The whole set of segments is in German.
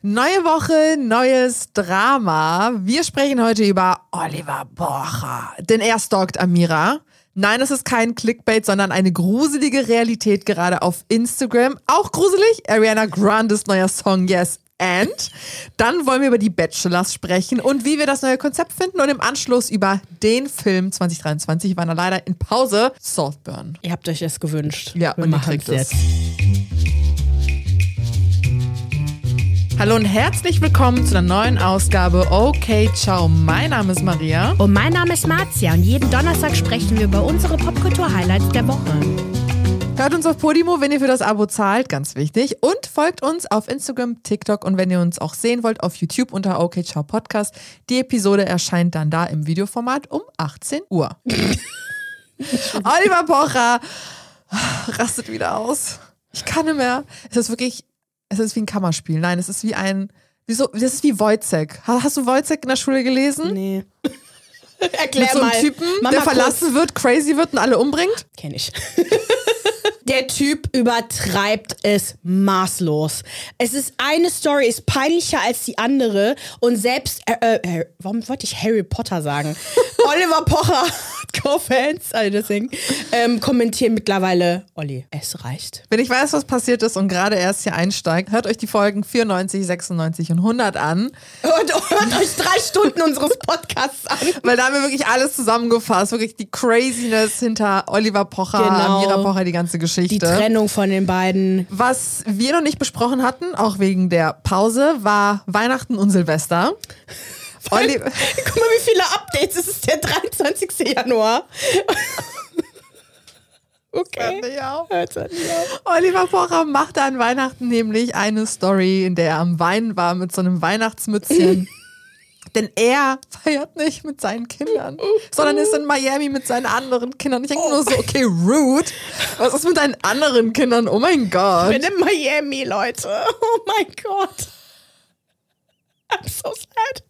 Neue Woche, neues Drama. Wir sprechen heute über Oliver Borcher, denn er stalkt Amira. Nein, es ist kein Clickbait, sondern eine gruselige Realität gerade auf Instagram. Auch gruselig, Ariana Grandes neuer Song Yes and. Dann wollen wir über die Bachelors sprechen und wie wir das neue Konzept finden und im Anschluss über den Film 2023. Wir waren da leider in Pause. Saltburn. Ihr habt euch es gewünscht. Ja, wir und ihr machen kriegt es es. jetzt. Hallo und herzlich willkommen zu einer neuen Ausgabe Okay, ciao. Mein Name ist Maria. Und mein Name ist Marzia und jeden Donnerstag sprechen wir über unsere Popkultur-Highlights der Woche. Hört uns auf Podimo, wenn ihr für das Abo zahlt, ganz wichtig. Und folgt uns auf Instagram, TikTok und wenn ihr uns auch sehen wollt, auf YouTube unter Okay Ciao Podcast. Die Episode erscheint dann da im Videoformat um 18 Uhr. Oliver Pocher rastet wieder aus. Ich kann nicht mehr. Es ist wirklich, es ist wie ein Kammerspiel. Nein, es ist wie ein, wieso, das ist wie Wojcek. Ha- Hast du Wojcek in der Schule gelesen? Nee. Mit Erklär so einem mal. Typen, Mach der verlassen wird, crazy wird und alle umbringt? Kurz. Kenn ich. Der Typ übertreibt es maßlos. Es ist eine Story ist peinlicher als die andere und selbst äh, äh, warum wollte ich Harry Potter sagen? Oliver Pocher, Co-Fans, also deswegen ähm, kommentieren mittlerweile Olli, es reicht. Wenn ich weiß, was passiert ist und gerade erst hier einsteigt, hört euch die Folgen 94, 96 und 100 an, Hört, hört euch drei Stunden unseres Podcasts an. weil da haben wir wirklich alles zusammengefasst. Wirklich die Craziness hinter Oliver Pocher, Genau. Amira Pocher, die ganze Geschichte. Die Trennung von den beiden. Was wir noch nicht besprochen hatten, auch wegen der Pause, war Weihnachten und Silvester. Oli Guck mal, wie viele Updates. Es ist der 23. Januar. Okay. Hört's an, ja. Oliver Pocher machte an Weihnachten nämlich eine Story, in der er am Weinen war mit so einem Weihnachtsmützchen. Denn er feiert nicht mit seinen Kindern, sondern ist in Miami mit seinen anderen Kindern. Ich denke nur so, okay, rude. Was ist mit deinen anderen Kindern? Oh mein Gott. Ich bin in Miami, Leute. Oh mein Gott. I'm so sad.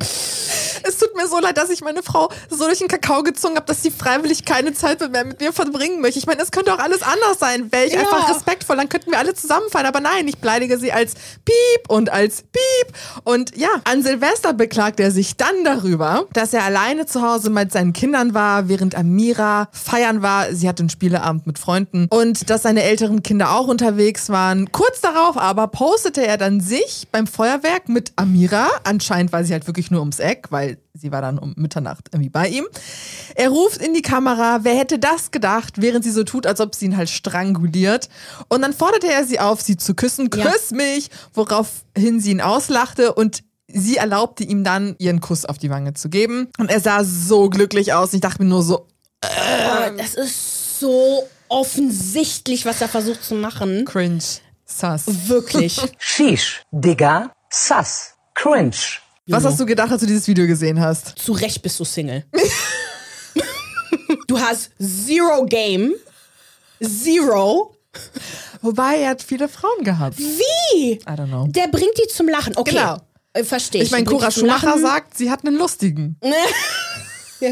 Es tut mir so leid, dass ich meine Frau so durch den Kakao gezogen habe, dass sie freiwillig keine Zeit mehr mit mir verbringen möchte. Ich meine, es könnte auch alles anders sein. Wäre ich Ja. einfach respektvoll, dann könnten wir alle zusammenfallen. Aber nein, ich beleidige sie als Piep und als Piep. Und ja, an Silvester beklagt er sich dann darüber, dass er alleine zu Hause mit seinen Kindern war, während Amira feiern war. Sie hatte einen Spieleabend mit Freunden und dass seine älteren Kinder auch unterwegs waren. Kurz darauf aber postete er dann sich beim Feuerwerk mit Amira. Anscheinend war sie halt wirklich nur ums Eck, weil sie war dann um Mitternacht irgendwie bei ihm. Er ruft in die Kamera, wer hätte das gedacht, während sie so tut, als ob sie ihn halt stranguliert. Und dann forderte er sie auf, sie zu küssen. Ja. Küss mich! Woraufhin sie ihn auslachte und sie erlaubte ihm dann, ihren Kuss auf die Wange zu geben. Und er sah so glücklich aus. Ich dachte mir nur so, Oh, das ist so offensichtlich, was er versucht zu machen. cringe, sass. Wirklich. Sheesh, Digga, Sass, Cringe. Was hast du gedacht, als du dieses Video gesehen hast? Zu Recht bist du Single. du hast zero Game. Zero. Wobei, er hat viele Frauen gehabt. Wie? I don't know. Der bringt die zum Lachen. Okay. Genau. Äh, Verstehe ich. Ich meine, Bringt die Cora zum Schumacher Lachen. sagt, sie hat einen lustigen.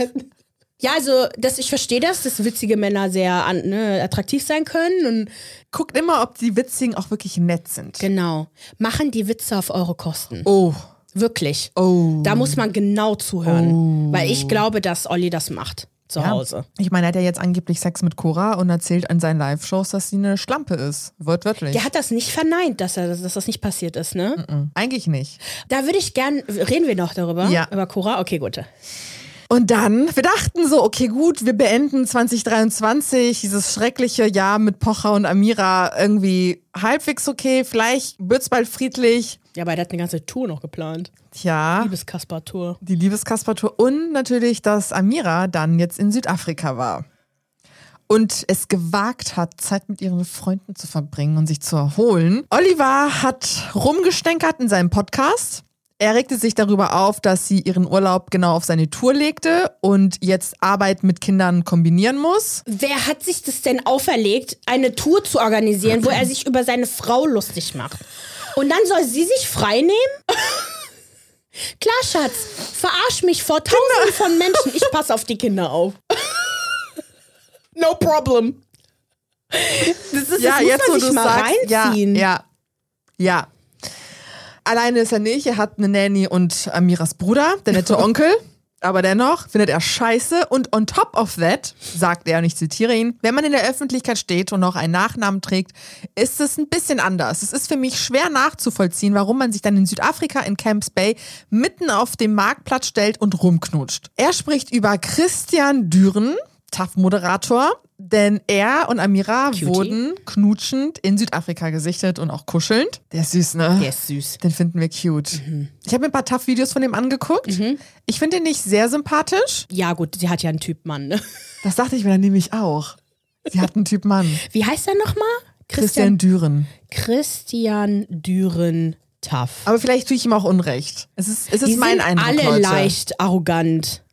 Ja, also das, ich verstehe das, dass witzige Männer sehr an, ne, attraktiv sein können und Guckt immer, ob die Witzigen auch wirklich nett sind. genau. Machen die Witze auf eure Kosten. Oh. Wirklich. Oh. Da muss man genau zuhören. Weil ich glaube, dass Olli das macht. Zu Ja. Hause. Ich meine, er hat ja jetzt angeblich Sex mit Cora und erzählt an seinen Live-Shows, dass sie eine Schlampe ist. Wortwörtlich. Der hat das nicht verneint, dass, er, dass das nicht passiert ist, ne? Mhm. Eigentlich nicht. Da würde ich gern, reden wir noch darüber? Ja. Über Cora? Okay, gut. Und dann, wir dachten so, okay, gut, wir beenden 2023, dieses schreckliche Jahr mit Pocher und Amira irgendwie halbwegs okay. Vielleicht wird's bald friedlich. Ja, aber er hat eine ganze Tour noch geplant. Tja. Liebes Kaspar-Tour. die Liebeskasper-Tour und natürlich, dass Amira dann jetzt in Südafrika war und es gewagt hat, Zeit mit ihren Freunden zu verbringen und sich zu erholen. Oliver hat rumgestänkert in seinem Podcast. Er regte sich darüber auf, dass sie ihren Urlaub genau auf seine Tour legte und jetzt Arbeit mit Kindern kombinieren muss. Wer hat sich das denn auferlegt, eine Tour zu organisieren, wo er sich über seine Frau lustig macht? Und dann soll sie sich frei nehmen? Klar, Schatz, verarsch mich vor tausenden von Menschen. Ich passe auf die Kinder auf. no problem. Das ist, Ja, das muss jetzt man sich mal sagst, ja, reinziehen. ja, ja. alleine ist er nicht. Er hat eine Nanny und Amiras Bruder, der nette Onkel. Aber dennoch findet er scheiße und on top of that, sagt er, und ich zitiere ihn, wenn man in der Öffentlichkeit steht und noch einen Nachnamen trägt, ist es ein bisschen anders. Es ist für mich schwer nachzuvollziehen, warum man sich dann in Südafrika in Camps Bay mitten auf dem Marktplatz stellt und rumknutscht. Er spricht über Christian Düren, TAF-Moderator, denn er und Amira Cutie. wurden knutschend in Südafrika gesichtet und auch kuschelnd. Der ist süß, ne? Der ist süß. Den finden wir cute. Ich habe mir ein paar TAF-Videos von ihm angeguckt. Ich finde ihn nicht sehr sympathisch. Ja, gut, sie hat ja einen Typ Mann. Ne? Das dachte ich mir dann nämlich auch. Sie hat einen Typ Mann. Wie heißt er nochmal? Christian Düren. Christian Düren Taff. Aber vielleicht tue ich ihm auch Unrecht. Es ist, es ist Die mein sind Eindruck, alle Leute. leicht arrogant.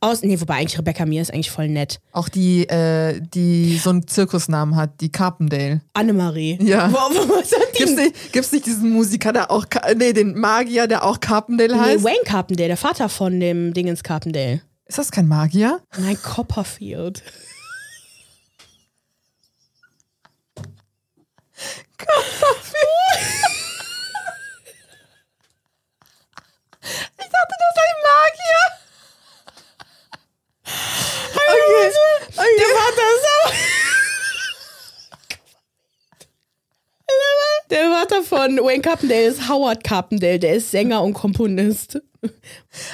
Aus, nee, wobei eigentlich Rebecca Mir ist eigentlich voll nett. Auch die, äh, die so einen Zirkusnamen hat, die Carpendale. Annemarie. Ja. Wo, wo, was hat die? Gibt's nicht, gibt's nicht diesen Musiker, der auch, nee, den Magier, der auch Carpendale Nee, heißt? Wayne Carpendale, der Vater von dem Dingens Carpendale. Ist das kein Magier? Nein, Copperfield. Ich dachte, das sei ein Magier. Okay. okay. Der Vater ist auch. Der Vater von Wayne Carpendale ist Howard Carpendale, der ist Sänger und Komponist.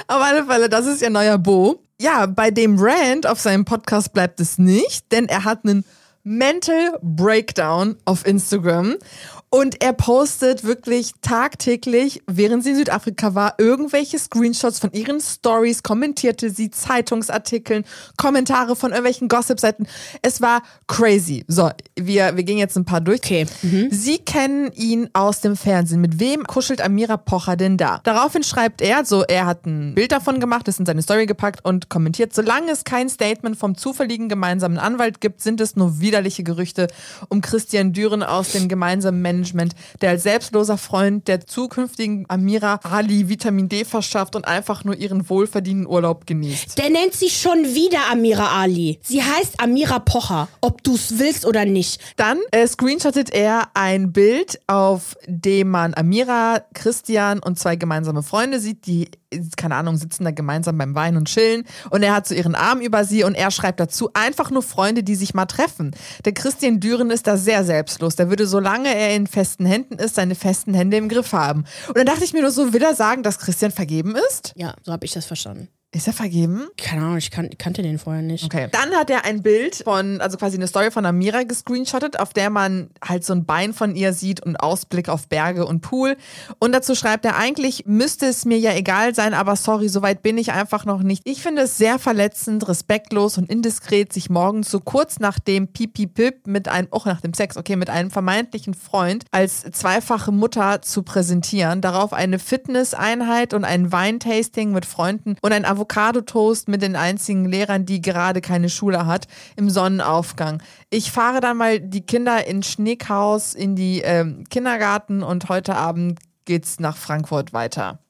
Auf alle Fälle, das ist ihr neuer Bo. Ja, bei dem Rand auf seinem Podcast bleibt es nicht, denn er hat einen Mental Breakdown auf Instagram und er postet wirklich tagtäglich, während sie in Südafrika war, irgendwelche Screenshots von ihren Stories, kommentierte sie Zeitungsartikeln, Kommentare von irgendwelchen Gossip-Seiten. Es war crazy. So, wir, wir gehen jetzt ein paar durch. Okay. Sie kennen ihn aus dem Fernsehen. Mit wem kuschelt Amira Pocher denn da? Daraufhin schreibt er, so er hat ein Bild davon gemacht, es in seine Story gepackt und kommentiert, solange es kein Statement vom zufälligen gemeinsamen Anwalt gibt, sind es nur widerliche Gerüchte um Christian Düren aus dem gemeinsamen Management, der als selbstloser Freund der zukünftigen Amira Ali Vitamin D verschafft und einfach nur ihren wohlverdienten Urlaub genießt. Der nennt sie schon wieder Amira Ali. Sie heißt Amira Pocher, ob du's willst oder nicht. Dann äh, screenshottet er ein Bild, auf dem man Amira, Christian und zwei gemeinsame Freunde sieht, die, keine Ahnung, sitzen da gemeinsam beim Wein und chillen. Und er hat so ihren Arm über sie und er schreibt dazu einfach nur Freunde, die sich mal treffen. Der Christian Düren ist da sehr selbstlos. Der würde, solange er in festen Händen ist, seine festen Hände im Griff haben. Und dann dachte ich mir nur so, will er sagen, dass Christian vergeben ist? Ja, so habe ich das verstanden. Ist er vergeben? Keine Ahnung, ich kan kannte den vorher nicht. Okay. Dann hat er ein Bild von, also quasi eine Story von Amira gescreenshottet, auf der man halt so ein Bein von ihr sieht und Ausblick auf Berge und Pool. Und dazu schreibt er, eigentlich müsste es mir ja egal sein, aber sorry, soweit bin ich einfach noch nicht. Ich finde es sehr verletzend, respektlos und indiskret, sich morgens so kurz nach dem Pipi Pip mit einem, auch nach dem Sex, okay, mit einem vermeintlichen Freund als zweifache Mutter zu präsentieren. Darauf eine Fitnesseinheit und ein Weintasting mit Freunden und ein Avocado-Toast mit den einzigen Lehrern, die gerade keine Schule hat, im Sonnenaufgang. Ich fahre dann mal die Kinder in Schneekhaus in die ähm, Kindergarten und heute Abend geht's nach Frankfurt weiter.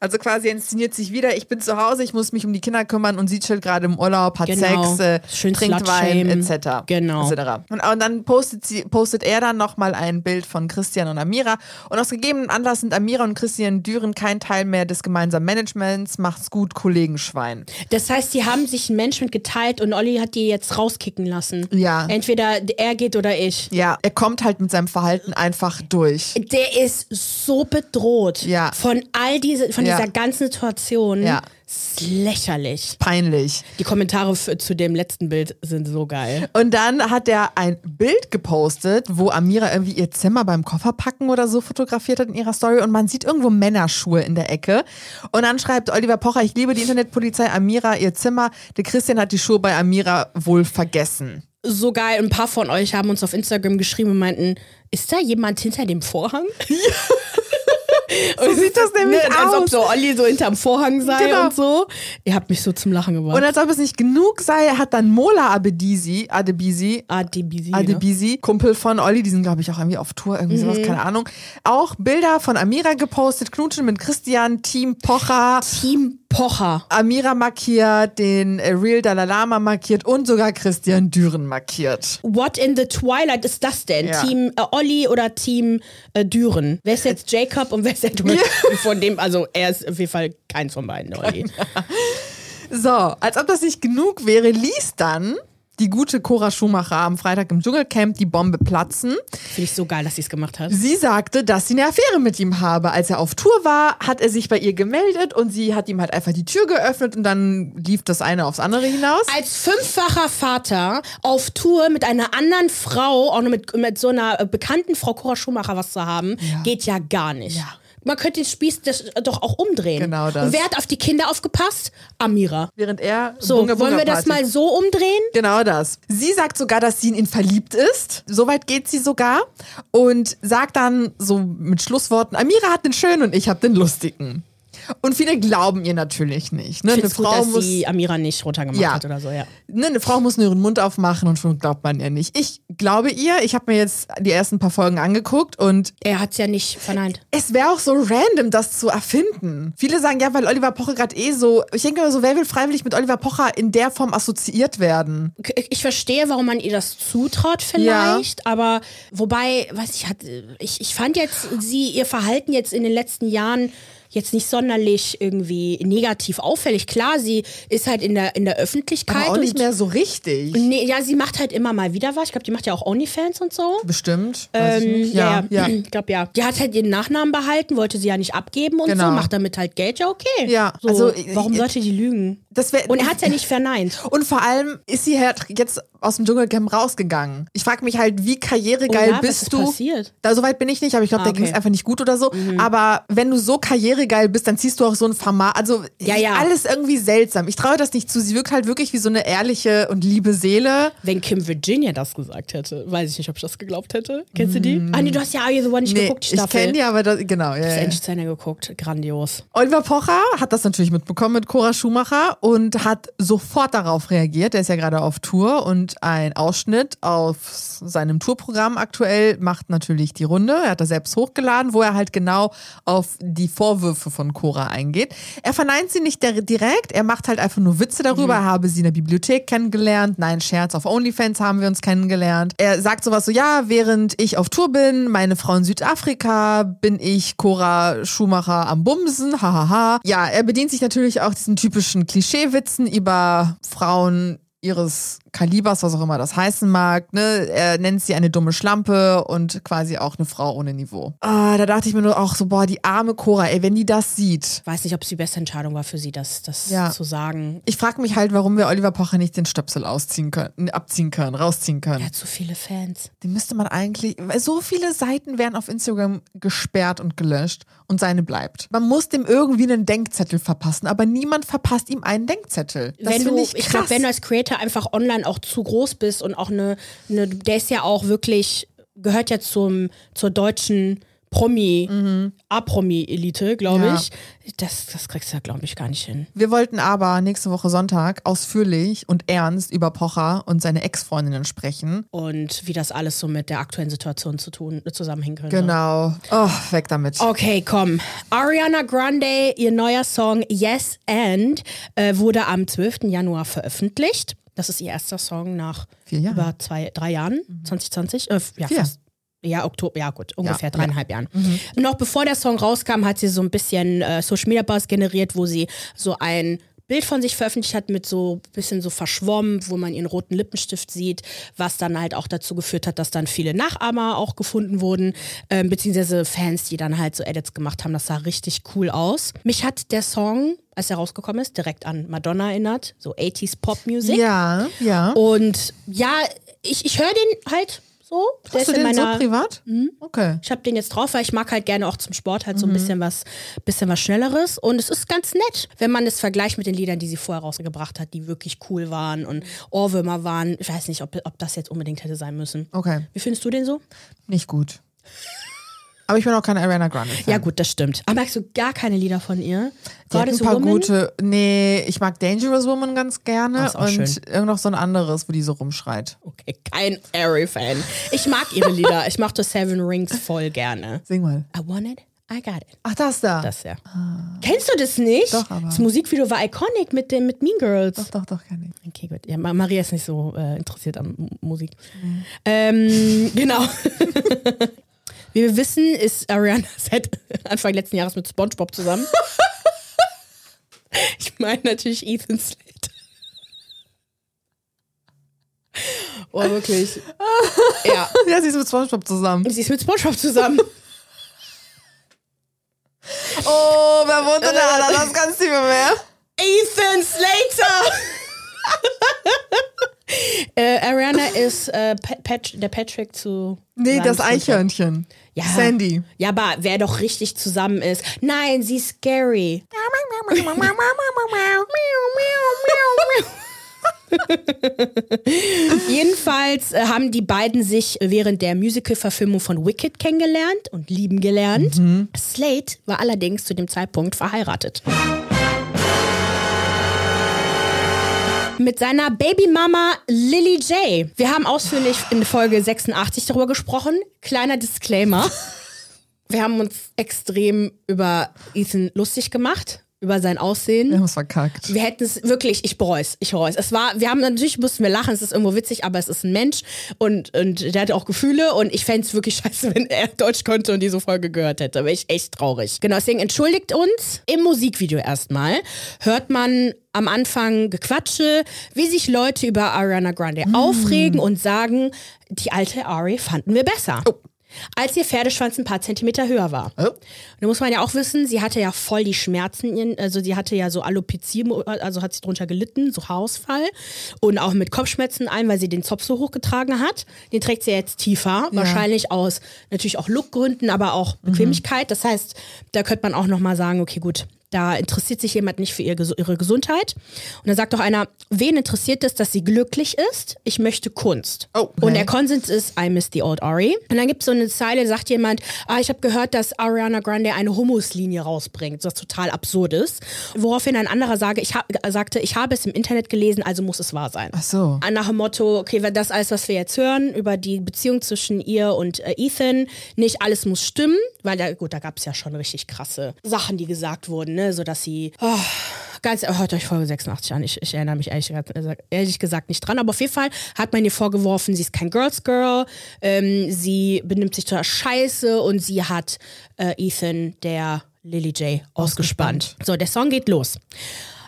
Also quasi inszeniert sich wieder, ich bin zu Hause, ich muss mich um die Kinder kümmern und sie chillt gerade im Urlaub, hat Genau. Sex, äh, Schön trinkt Wein etc. Genau. etc. Und, und dann postet, sie, postet er dann nochmal ein Bild von Christian und Amira. Und aus gegebenem Anlass sind Amira und Christian Düren kein Teil mehr des gemeinsamen Managements. Macht's gut, Kollegenschwein. Das heißt, die haben sich ein Management geteilt und Olli hat die jetzt rauskicken lassen. Ja. Entweder er geht oder ich. Ja, er kommt halt mit seinem Verhalten einfach durch. Der ist so bedroht Ja. von all diese, von Ja. dieser ganzen Situation. Ja. Ist lächerlich. Peinlich. Die Kommentare für, zu dem letzten Bild sind so geil. Und dann hat er ein Bild gepostet, wo Amira irgendwie ihr Zimmer beim Kofferpacken oder so fotografiert hat in ihrer Story und man sieht irgendwo Männerschuhe in der Ecke. Und dann schreibt Oliver Pocher, ich liebe die Internetpolizei, Amira ihr Zimmer. Der Christian hat die Schuhe bei Amira wohl vergessen. So geil. Ein paar von euch haben uns auf Instagram geschrieben und meinten, ist da jemand hinter dem Vorhang? So sieht das nämlich Ne, Als ob aus. so Olli so hinterm Vorhang sei Genau. und so. Ihr habt mich so zum Lachen gebracht. Und als ob es nicht genug sei, hat dann Mola Abedisi, Adebisi, Adebisi. Ne? Adebisi, Kumpel von Olli, die sind glaube ich auch irgendwie auf Tour, irgendwie sowas, keine Ahnung, auch Bilder von Amira gepostet, knutschen mit Christian, Team Pocher. Team Pocher. Amira markiert, den äh, Real Dalai Lama markiert und sogar Christian Düren markiert. What in the Twilight ist das denn? Ja. Team äh, Olli oder Team äh, Düren? Wer ist jetzt Jacob und wer ist der Düren? Von dem, also er ist auf jeden Fall keins von beiden, Olli. So, als ob das nicht genug wäre, ließ dann die gute Cora Schumacher am Freitag im Dschungelcamp die Bombe platzen. Finde ich so geil, dass sie es gemacht hat. Sie sagte, dass sie eine Affäre mit ihm habe. Als er auf Tour war, hat er sich bei ihr gemeldet und sie hat ihm halt einfach die Tür geöffnet und dann lief das eine aufs andere hinaus. Als fünffacher Vater auf Tour mit einer anderen Frau, auch noch mit, mit so einer äh, bekannten Frau Cora Schumacher was zu haben, geht ja gar nicht. Ja. Man könnte den Spieß das doch auch umdrehen. Genau das. Und wer hat auf die Kinder aufgepasst? Amira. Während er So, Bunga Bunga wollen wir das mal so umdrehen? Genau das. Sie sagt sogar, dass sie in ihn verliebt ist. Soweit geht sie sogar. Und sagt dann so mit Schlussworten, Amira hat den schönen und ich habe den lustigen. Und viele glauben ihr natürlich nicht. Ne? Eine gut, Frau muss sie Amira nicht runtergemacht Ja. hat oder so, ja. ne, eine Frau muss nur ihren Mund aufmachen und schon glaubt man ihr nicht. Ich glaube ihr, ich habe mir jetzt die ersten paar Folgen angeguckt und Er hat es ja nicht verneint. es wäre auch so random, das zu erfinden. Viele sagen ja, weil Oliver Pocher gerade eh so, ich denke immer so, wer will freiwillig mit Oliver Pocher in der Form assoziiert werden? Ich verstehe, warum man ihr das zutraut vielleicht, aber wobei, weiß ich, ich, ich fand jetzt sie, ihr Verhalten jetzt in den letzten Jahren jetzt nicht sonderlich irgendwie negativ auffällig. Klar, sie ist halt in der, in der Öffentlichkeit. Aber auch nicht mehr so richtig. Nee, ja, sie macht halt immer mal wieder was. Ich glaube, die macht ja auch Onlyfans und so. Bestimmt. Ähm, nicht. Ja, ja. Ich glaube ja. Die hat halt ihren Nachnamen behalten, wollte sie ja nicht abgeben und Genau. so, macht damit halt Geld, ja okay. Ja, so, also, warum ich- sollte die lügen? Das wär, Und er hat ja nicht verneint. Und vor allem ist sie halt jetzt aus dem Dschungelcamp rausgegangen. Ich frage mich halt, wie karrieregeil Oh ja, was bist ist du? passiert? Da so weit bin ich nicht, aber ich glaube, Ah, der ging es okay. Mhm. einfach nicht gut oder so. Aber wenn du so karrieregeil bist, dann ziehst du auch so ein Format. Also Ja, ja. alles irgendwie seltsam. Ich traue das nicht zu. Sie wirkt halt wirklich wie so eine ehrliche und liebe Seele. Wenn Kim Virginia das gesagt hätte, weiß ich nicht, ob ich das geglaubt hätte. Kennst du die? Ah, nee, du hast ja Are You the One nicht Nee, geguckt, die ich Staffel. kenne die, aber das, genau. Ja, Ich ja. habe zu Ende geguckt. Grandios. Oliver Pocher hat das natürlich mitbekommen mit Cora Schumacher und hat sofort darauf reagiert. Er ist ja gerade auf Tour und ein Ausschnitt auf seinem Tourprogramm aktuell macht natürlich die Runde. Er hat das selbst hochgeladen, wo er halt genau auf die Vorwürfe von Cora eingeht. Er verneint sie nicht direkt, er macht halt einfach nur Witze darüber. Er habe sie in der Bibliothek kennengelernt. Nein, Scherz, auf OnlyFans haben wir uns kennengelernt. Er sagt sowas so, ja, während ich auf Tour bin, meine Frau in Südafrika, bin ich Cora Schumacher am Bumsen, hahaha. Ja, er bedient sich natürlich auch diesen typischen Klischeewitzen über Frauen ihres Kalibers, was auch immer das heißen mag. Ne? Er nennt sie eine dumme Schlampe und quasi auch eine Frau ohne Niveau. Ah, da dachte ich mir nur auch so, boah, die arme Cora, ey, wenn die das sieht. Weiß nicht, ob es die beste Entscheidung war für sie, das, das Ja. zu sagen. Ich frage mich halt, warum wir Oliver Pocher nicht den Stöpsel ausziehen können, abziehen können, rausziehen können. Er hat so viele Fans. Den müsste man eigentlich, weil so viele Seiten werden auf Instagram gesperrt und gelöscht und seine bleibt. Man muss dem irgendwie einen Denkzettel verpassen, aber niemand verpasst ihm einen Denkzettel. Das wenn du, ich, ich glaube, wenn du als Creator einfach online auch zu groß bist und auch eine, eine der ist ja auch wirklich, gehört ja zum, zur deutschen Promi, A-Promi-Elite, glaube Mhm. Ja. ich. Das, das kriegst du ja, glaube ich, gar nicht hin. Wir wollten aber nächste Woche Sonntag ausführlich und ernst über Pocher und seine Ex-Freundinnen sprechen. Und wie das alles so mit der aktuellen Situation zu tun, zusammenhängen könnte. Genau. Oh, weg damit. Okay, komm. Ariana Grande, ihr neuer Song Yes and äh, wurde am 12. Januar veröffentlicht. Das ist ihr erster Song nach über zwei, drei Jahren, 2020. Äh, ja, fast. Ja, Oktober, ja gut, ungefähr Ja, dreieinhalb Jahren. Noch bevor der Song rauskam, hat sie so ein bisschen äh, Social Media Buzz generiert, wo sie so ein Bild von sich veröffentlicht hat mit so ein bisschen so verschwommen, wo man ihren roten Lippenstift sieht, was dann halt auch dazu geführt hat, dass dann viele Nachahmer auch gefunden wurden, ähm, beziehungsweise Fans, die dann halt so Edits gemacht haben. Das sah richtig cool aus. Mich hat der Song, als er rausgekommen ist, direkt an Madonna erinnert, so 80s Pop Music. Ja, ja. Und ja, ich, ich höre den halt so. Der Hast du ist den meiner. so privat? Okay. ich habe den jetzt drauf, weil ich mag halt gerne auch zum Sport halt so Mhm. ein bisschen was, bisschen was Schnelleres. Und es ist ganz nett, wenn man es vergleicht mit den Liedern, die sie vorher rausgebracht hat, die wirklich cool waren und Ohrwürmer waren. Ich weiß nicht, ob, ob das jetzt unbedingt hätte sein müssen. Okay. Wie findest du den so? Nicht gut. Aber ich bin auch keine Ariana Grande. Fan. Ja, gut, das stimmt. Aber magst du gar keine Lieder von ihr? Die God ein is paar Woman? gute. Nee, ich mag Dangerous Woman ganz gerne auch und schön. irgend noch so ein anderes, wo die so rumschreit. Okay, kein Ari-Fan. Ich mag ihre Lieder. Ich mochte Seven Rings voll gerne. Sing mal. I want it, I got it. Ach, das da. Das ja. Kennst du das nicht? Doch, aber- Das Musikvideo war iconic mit, dem, mit Mean Girls. Doch, doch, doch, kann ich. Okay, gut. Ja, Ma- Maria ist nicht so äh, interessiert an Musik. Ähm, genau. Wie wir wissen, ist Ariana seit Anfang letzten Jahres mit SpongeBob zusammen. ich meine natürlich Ethan Slate. Oh, wirklich. ja, Ja, sie ist mit SpongeBob zusammen. sie ist mit SpongeBob zusammen. Oh, wer wohnt in der Ananas tiefe Meer? Ethan Slater! äh, Ariana ist äh, Pat der Patrick zu. Nee, das. Eichhörnchen. Ja. Sandy. Ja, aber wer doch richtig zusammen ist. Nein, sie ist scary. Jedenfalls äh, haben die beiden sich während der Musical-Verfilmung von Wicked kennengelernt und lieben gelernt. Slate war allerdings zu dem Zeitpunkt verheiratet. Mit seiner Babymama Lily J. Wir haben ausführlich in Folge 86 darüber gesprochen. Kleiner Disclaimer. Wir haben uns extrem über Ethan lustig gemacht, über sein Aussehen. Wir haben es verkackt. Wir hätten es wirklich, ich bereue es, ich bereue es. Es war, wir haben natürlich mussten wir lachen, es ist irgendwo witzig, aber es ist ein Mensch und, und der hatte auch Gefühle und ich fände es wirklich scheiße, wenn er Deutsch konnte und diese Folge gehört hätte. Wäre ich echt traurig. Genau, deswegen entschuldigt uns. Im Musikvideo erstmal hört man am Anfang Gequatsche, wie sich Leute über Ariana Grande aufregen und sagen, die alte Ari fanden wir besser. Als ihr Pferdeschwanz ein paar Zentimeter höher war. Oh. Und da muss man ja auch wissen, sie hatte ja voll die Schmerzen, also sie hatte ja so Alopecia, also hat sie drunter gelitten, so Haarausfall und auch mit Kopfschmerzen ein, weil sie den Zopf so hochgetragen hat. Den trägt sie jetzt tiefer, wahrscheinlich aus natürlich auch Lookgründen, aber auch Bequemlichkeit. Das heißt, da könnte man auch noch mal sagen, okay, gut, da interessiert sich jemand nicht für ihre Gesundheit. Und dann sagt doch einer, wen interessiert es, dass sie glücklich ist? Ich möchte Kunst. Oh, okay. Und der Konsens ist, I miss the old Ari. Und dann gibt es so eine Zeile, sagt jemand, ah, ich habe gehört, dass Ariana Grande eine Humuslinie rausbringt, was total absurd ist. Woraufhin ein anderer sage, ich hab, sagte, ich habe es im Internet gelesen, also muss es wahr sein. Ach so. Nach dem Motto, okay, das alles, was wir jetzt hören, über die Beziehung zwischen ihr und äh, Ethan, nicht alles muss stimmen, weil da, gut, da gab es ja schon richtig krasse Sachen, die gesagt wurden, ne, so dass sie, oh, ganz, hört euch Folge 86 an, ich, ich erinnere mich ehrlich, gesagt- ehrlich gesagt nicht dran, aber auf jeden Fall hat man ihr vorgeworfen, sie ist kein Girls Girl, ähm, sie benimmt sich total scheiße und sie hat äh, Ethan, der Lily J, ausgespannt. So, der Song geht los.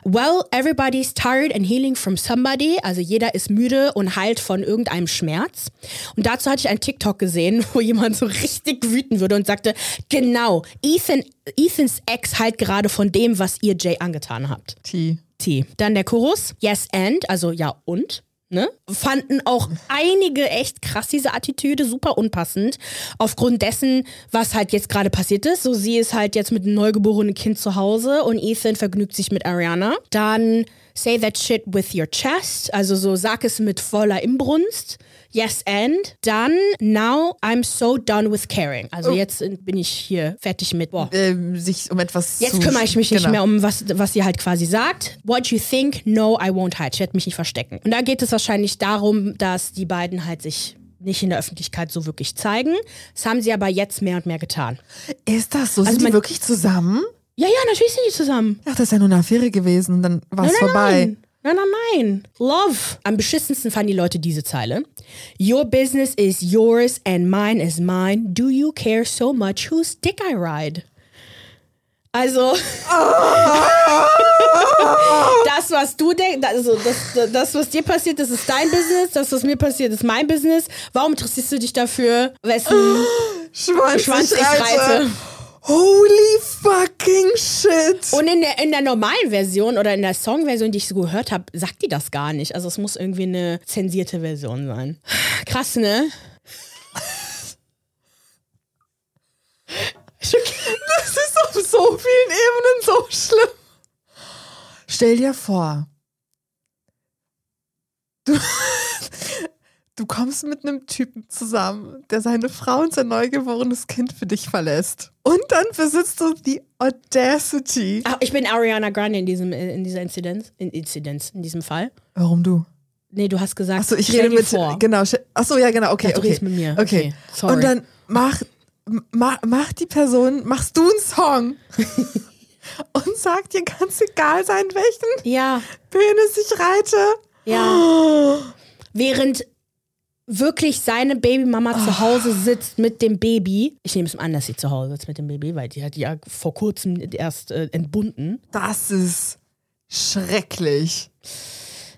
Well, everybody's tired and healing from somebody. Also jeder ist müde und heilt von irgendeinem Schmerz. Und dazu hatte ich einen TikTok gesehen, wo jemand so richtig wütend würde und sagte, genau, Ethan, Ethans Ex heilt gerade von dem, was ihr Jay angetan habt. T. T. Dann der Chorus, yes and, also ja und. Ne? Fanden auch einige echt krass diese Attitüde, super unpassend. Aufgrund dessen, was halt jetzt gerade passiert ist. So, sie ist halt jetzt mit einem neugeborenen Kind zu Hause und Ethan vergnügt sich mit Ariana. Dann say that shit with your chest, also so sag es mit voller Imbrunst. Yes and. Dann now I'm so done with caring. Also jetzt bin ich hier fertig mit. Boah. Ähm, sich um etwas Jetzt kümmere ich mich nicht genau. mehr um, was, was sie halt quasi sagt. What you think, no, I won't hide. Ich werde mich nicht verstecken. Und da geht es wahrscheinlich darum, dass die beiden halt sich nicht in der Öffentlichkeit so wirklich zeigen. Das haben sie aber jetzt mehr und mehr getan. Ist das so? Also Sind die wirklich zusammen? Ja, ja, natürlich sind die zusammen. Ach, das ist ja nur eine Affäre gewesen dann war es vorbei. Nein. Nein, nein, nein. Love. Am beschissensten fanden die Leute diese Zeile. Your business is yours and mine is mine. Do you care so much whose dick I ride? Also, das, was du denkst, also das, das, was dir passiert, das ist dein Business. Das, was mir passiert, ist mein Business. Warum interessierst du dich dafür, wessen Schwanz, Schwanz ich reite. Holy fucking shit. Und in der, in der normalen Version oder in der Songversion, die ich so gehört habe, sagt die das gar nicht. Also es muss irgendwie eine zensierte Version sein. Krass, ne? Das ist auf so vielen Ebenen so schlimm. Stell dir vor, du, du kommst mit einem Typen zusammen, der seine Frau und sein neugeborenes Kind für dich verlässt. Und dann besitzt du die Audacity. Ach, ich bin Ariana Grande in, diesem, in dieser Inzidenz. In Inzidenz, in diesem Fall. Warum du? Nee, du hast gesagt, Achso, ich stell rede mit. vor. Genau. Achso, ja, genau. Okay, dachte, du okay. redest mit mir. Okay. Okay, sorry. Und dann mach ma macht die Person, machst du einen Song und sagt dir ganz egal sein, welchen Ja, Penis ich reite? ja. Während wirklich seine Babymama zu Hause sitzt mit dem Baby. Ich nehme es mal an, dass sie zu Hause sitzt mit dem Baby, weil die hat ja vor kurzem erst äh, entbunden. Das ist schrecklich.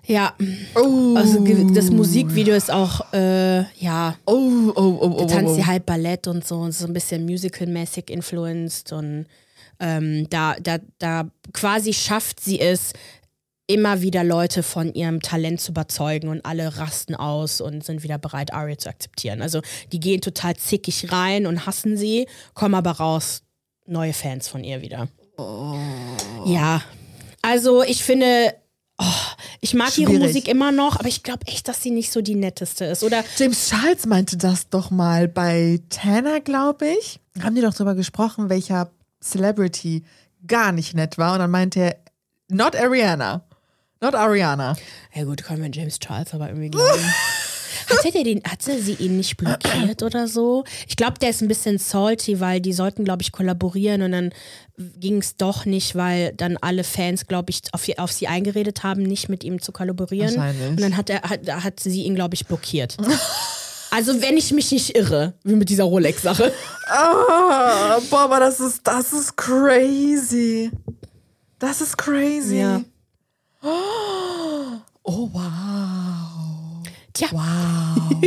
Ja, Oh, also das Musikvideo ist auch, äh, ja, oh, oh, oh, oh, da tanzt oh, sie oh. halt Ballett und so und so ein bisschen musical-mäßig influenced und ähm, da, da, da quasi schafft sie es, immer wieder Leute von ihrem Talent zu überzeugen und alle rasten aus und sind wieder bereit, Aria zu akzeptieren. Also die gehen total zickig rein und hassen sie, kommen aber raus, neue Fans von ihr wieder. Ja, also ich finde, oh, ich mag ihre Schwierig. Musik immer noch, aber ich glaube echt, dass sie nicht so die netteste ist. Oder James Charles meinte das doch mal bei Tanner, glaube ich. Haben die doch drüber gesprochen, welcher Celebrity gar nicht nett war. Und dann meinte er, not Ariana. Not Ariana. Ja gut, können wir James Charles aber irgendwie glauben. Hatte, der den, hatte sie ihn nicht blockiert oder so? Ich glaube, der ist ein bisschen salty, weil die sollten, glaube ich, kollaborieren und dann ging es doch nicht, weil dann alle Fans, glaube ich, auf, auf sie eingeredet haben, nicht mit ihm zu kollaborieren. Und dann hat, er, hat, hat sie ihn, glaube ich, blockiert. Also, wenn ich mich nicht irre, wie mit dieser Rolex-Sache. Ah, boah, aber das ist, das ist crazy. Das ist crazy. Ja. Oh, wow. Tja, Wow.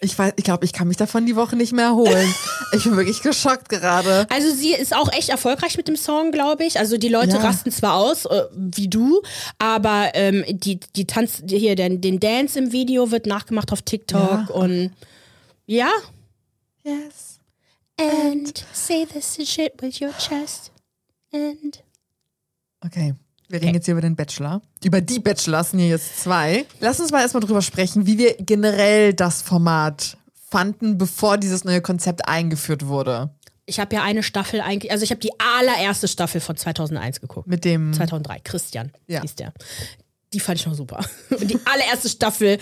Ich weiß, ich glaube, ich kann mich davon die Woche nicht mehr erholen. Ich bin wirklich geschockt gerade. Also sie ist auch echt erfolgreich mit dem Song, glaube ich. Also die Leute Ja. rasten zwar aus, äh, wie du, aber ähm, die, die Tanz, hier, den, den Dance im Video wird nachgemacht auf TikTok Ja. und ja. Yes. And say this shit with your chest. And Okay. Wir reden jetzt hier über den Bachelor. Über die Bachelors sind hier jetzt zwei. Lass uns mal erstmal drüber sprechen, wie wir generell das Format fanden, bevor dieses neue Konzept eingeführt wurde. ich habe ja eine Staffel eigentlich, also ich habe die allererste Staffel von 2001 geguckt. Mit dem. 2003, Christian Ja. hieß der. Die fand ich noch super. Und die allererste Staffel,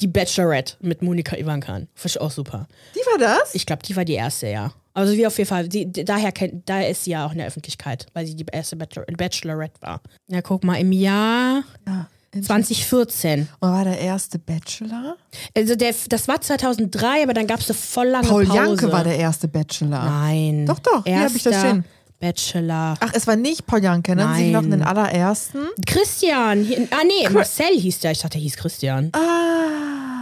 die Bachelorette mit Monika Ivankan. Fand ich auch super. Die war das? Ich glaube, die war die erste, ja. Also wie auf jeden Fall, die, daher, kennt, daher ist sie ja auch in der Öffentlichkeit, weil sie die erste Bachelor, Bachelorette war. Ja, guck mal, im Jahr Ja. 2014. Und war der erste Bachelor? Also der, das war 2003, aber dann gab es eine voll lange Paul Pause. Janke war der erste Bachelor. Nein. Doch, doch, hier hab ich das stehen. Bachelor. Ach, es war nicht Paul Janke, nennen Sie sich noch Nein. den allerersten? Christian. Hier, ah nee, Marcel hieß der. Ich dachte, der hieß Christian. Ah.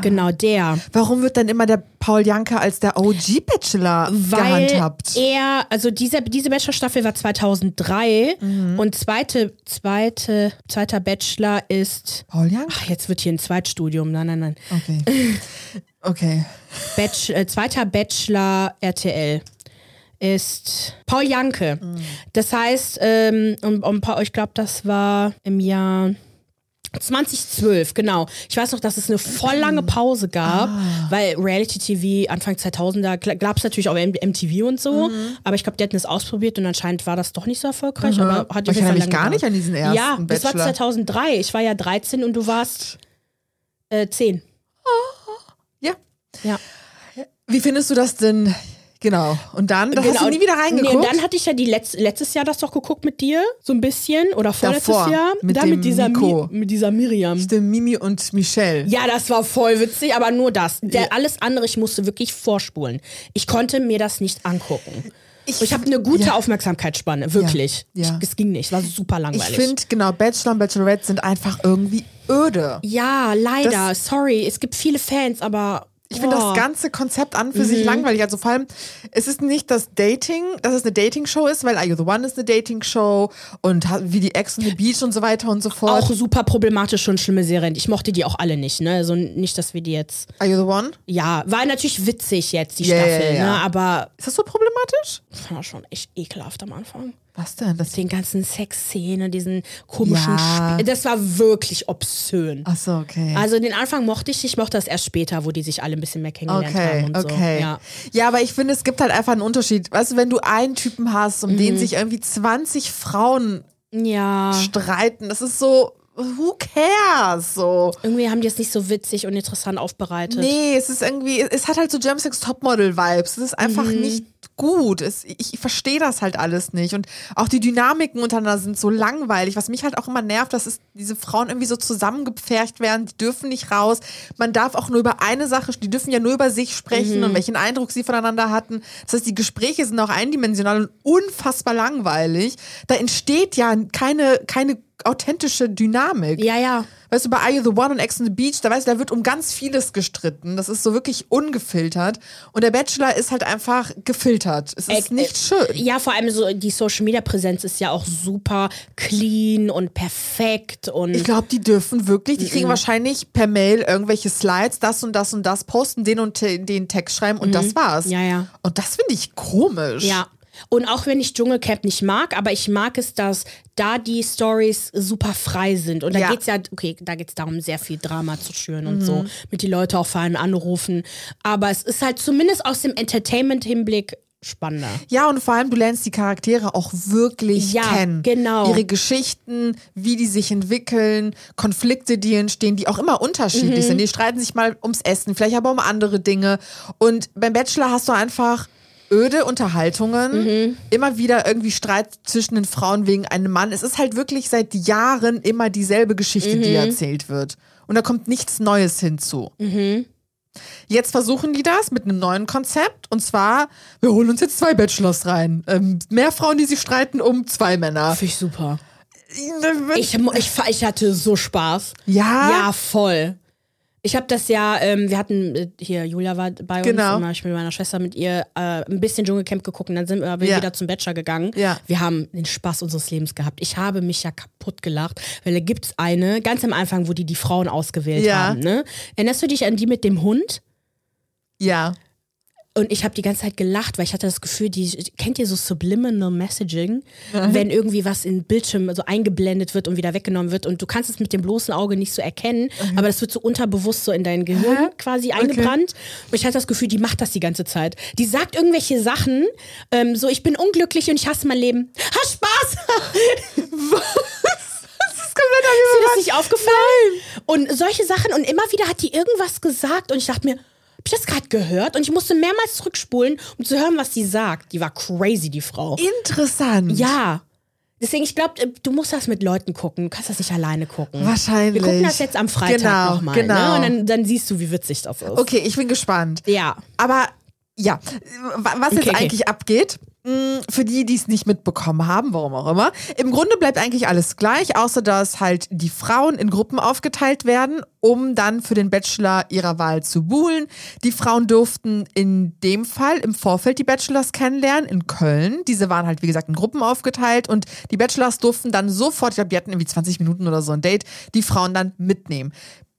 Genau, der. Warum wird dann immer der Paul Janke als der OG-Bachelor Weil gehandhabt? er, also diese, diese Bachelor-Staffel war 2003 Mhm. und zweite, zweite, zweiter Bachelor ist, Paul Janke? ach, jetzt wird hier ein Zweitstudium, nein, nein, nein. Okay. Okay. Batch, äh, zweiter Bachelor RTL ist Paul Janke. Mhm. Das heißt, ähm, um, um, ich glaube, das war im Jahr 2012, genau. Ich weiß noch, dass es eine voll lange Pause gab, Ah. weil Reality TV Anfang 2000er gab es natürlich auch MTV und so, Mhm. aber ich glaube, die hatten es ausprobiert und anscheinend war das doch nicht so erfolgreich, aber hat Ich erinnere mich gar nicht gedauert. an diesen ersten Ja, das war Bachelor. 2003. Ich war ja 13 und du warst äh, 10. Ja. Ja. Wie findest du das denn? Genau. Und dann, da hast du nie wieder Nee, reingeguckt? und dann hatte ich ja die letz letztes Jahr das doch geguckt mit dir, so ein bisschen. Oder vorletztes Davor, Jahr. mit da dem mit dieser, Nico. Mi mit dieser Miriam. Stimmt, Mimi und Michelle. Ja, das war voll witzig, aber nur das. Der, Alles andere, ich musste wirklich vorspulen. Ich konnte mir das nicht angucken. Ich, ich habe eine gute Ja. Aufmerksamkeitsspanne, wirklich. Ja, ja. Ich, es ging nicht, es war super Ich langweilig. finde, genau, Bachelor und Bachelorette sind einfach irgendwie öde. ja, leider, Das- sorry. Es gibt viele Fans, aber. Ich finde oh. das ganze Konzept an für Mhm. sich langweilig. Also vor allem, es ist nicht das Dating, dass es eine Dating-Show ist, weil Are You the One ist eine Dating-Show und wie die Ex on the Beach und so weiter und so fort. auch super problematisch und schlimme Serien. Ich mochte die auch alle nicht, ne? Also nicht, dass wir die jetzt. Are You the One? Ja, war natürlich witzig jetzt, die ja, Staffel, ja. ne? Aber Ist das so problematisch? das war schon echt ekelhaft am Anfang. Was denn? Das Den ganzen Sexszenen, diesen komischen Ja. Spiel. Das war wirklich obszön. Ach so, okay. Also den Anfang mochte ich, ich mochte das erst später, wo die sich alle ein bisschen mehr kennengelernt Okay, haben und okay. so. Ja. Ja, aber ich finde, es gibt halt einfach einen Unterschied. Weißt du, wenn du einen Typen hast, um Mhm. den sich irgendwie 20 Frauen ja. streiten, das ist so. who cares? So. Irgendwie haben die es nicht so witzig und interessant aufbereitet. Nee, es ist irgendwie, es hat halt so German Sex Topmodel-Vibes. Es ist einfach Mhm. nicht gut. Es, ich ich verstehe das halt alles nicht. Und auch die Dynamiken untereinander sind so langweilig. Was mich halt auch immer nervt, dass es diese Frauen irgendwie so zusammengepfercht werden. Die dürfen nicht raus. Man darf auch nur über eine Sache, die dürfen ja nur über sich sprechen Mhm. und welchen Eindruck sie voneinander hatten. Das heißt, die Gespräche sind auch eindimensional und unfassbar langweilig. Da entsteht ja keine, keine authentische Dynamik. Ja, ja. Weißt du, bei Are You the One und Ex on the Beach, da weißt du, da wird um ganz vieles gestritten. Das ist so wirklich ungefiltert. Und der Bachelor ist halt einfach gefiltert. Es ist Äh, nicht schön. Ja, vor allem so die Social Media Präsenz ist ja auch super clean und perfekt und Ich glaube, die dürfen wirklich, die kriegen wahrscheinlich per Mail irgendwelche Slides, das und das und das posten, den und den Text schreiben und das war's. Ja, ja. Und das finde ich komisch. ja. Und auch wenn ich Dschungelcamp nicht mag, aber ich mag es, dass da die Stories super frei sind. Und da Ja. geht's ja, okay, da geht's darum, sehr viel Drama zu schüren und so, mit die Leute auch vor allem anrufen. Aber es ist halt zumindest aus dem Entertainment-Hinblick spannender. Ja, und vor allem, du lernst die Charaktere auch wirklich Ja, kennen. genau. Ihre Geschichten, wie die sich entwickeln, Konflikte, die entstehen, die auch immer Mhm. unterschiedlich sind. Die streiten sich mal ums Essen, vielleicht aber um andere Dinge. Und beim Bachelor hast du einfach öde Unterhaltungen, Mhm. immer wieder irgendwie Streit zwischen den Frauen wegen einem Mann. Es ist halt wirklich seit Jahren immer dieselbe Geschichte, die Mhm. erzählt wird. Und da kommt nichts Neues hinzu. Mhm. Jetzt versuchen die das mit einem neuen Konzept. Und zwar, wir holen uns jetzt zwei Bachelors rein. Ähm, mehr Frauen, die sich streiten um zwei Männer. Finde ich super. Ich, ich, ich hatte so Spaß. Ja? Ja, voll. Ich habe das ja, ähm, wir hatten, äh, hier, Julia war bei uns, Genau. und dann hab ich mit meiner Schwester mit ihr äh, ein bisschen Dschungelcamp geguckt und dann sind wir Ja. wieder zum Bachelor gegangen. Ja. Wir haben den Spaß unseres Lebens gehabt. Ich habe mich ja kaputt gelacht, weil da gibt's eine, ganz am Anfang, wo die die Frauen ausgewählt Ja. haben. Ne? Erinnerst du dich an die mit dem Hund? Ja. Und ich habe die ganze Zeit gelacht, weil ich hatte das Gefühl, die kennt ihr so Subliminal Messaging, wenn irgendwie was in Bildschirm so eingeblendet wird und wieder weggenommen wird und du kannst es mit dem bloßen Auge nicht so erkennen, aber das wird so unterbewusst so in dein Gehirn quasi eingebrannt. Und ich hatte das Gefühl, die macht das die ganze Zeit. Die sagt irgendwelche Sachen, ähm, so ich bin unglücklich und ich hasse mein Leben. Ha Spaß! Das ist komplett Ist dir das nicht aufgefallen? Und solche Sachen und immer wieder hat die irgendwas gesagt und ich dachte mir, hab ich das gerade gehört? Und ich musste mehrmals zurückspulen, um zu hören, was die sagt. Die war crazy, die Frau. Interessant. Ja. Deswegen, ich glaube, du musst das mit Leuten gucken. Du kannst das nicht alleine gucken. Wahrscheinlich. Wir gucken das jetzt am Freitag Genau, nochmal. genau. Ne? Und dann, dann siehst du, wie witzig das ist. Okay, ich bin gespannt. Ja. Aber ja, wa- was jetzt Okay, okay. eigentlich abgeht, mh, für die, die es nicht mitbekommen haben, warum auch immer, im Grunde bleibt eigentlich alles gleich, außer dass halt die Frauen in Gruppen aufgeteilt werden, um dann für den Bachelor ihrer Wahl zu buhlen. Die Frauen durften in dem Fall im Vorfeld die Bachelors kennenlernen in Köln. Diese waren halt, wie gesagt, in Gruppen aufgeteilt und die Bachelors durften dann sofort, ich glaube, die hatten irgendwie 20 Minuten oder so ein Date, die Frauen dann mitnehmen.